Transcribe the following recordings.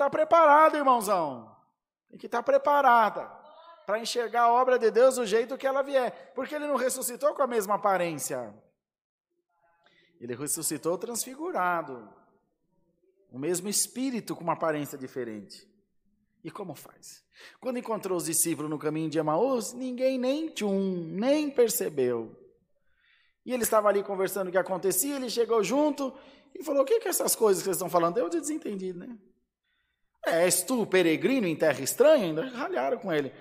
estar tá preparado, irmãozão. Tem que estar tá preparada para enxergar a obra de Deus do jeito que ela vier. Porque ele não ressuscitou com a mesma aparência. Ele ressuscitou transfigurado. O mesmo espírito com uma aparência diferente. E como faz? Quando encontrou os discípulos no caminho de Emaús, ninguém nem tchum, nem percebeu. E ele estava ali conversando o que acontecia, ele chegou junto e falou: O que, que é essas coisas que vocês estão falando? Eu de desentendido, né? É, és tu peregrino em terra estranha? Ainda ralharam com ele.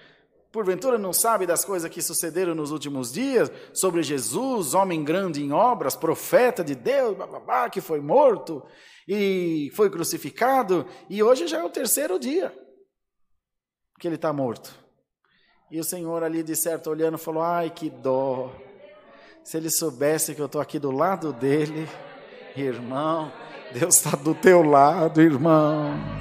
Porventura não sabe das coisas que sucederam nos últimos dias sobre Jesus, homem grande em obras, profeta de Deus, bababá, que foi morto e foi crucificado, e hoje já é o terceiro dia que ele está morto. E o Senhor ali de certo olhando falou: Ai, que dó. Se ele soubesse que eu estou aqui do lado dele, irmão, Deus está do teu lado, irmão.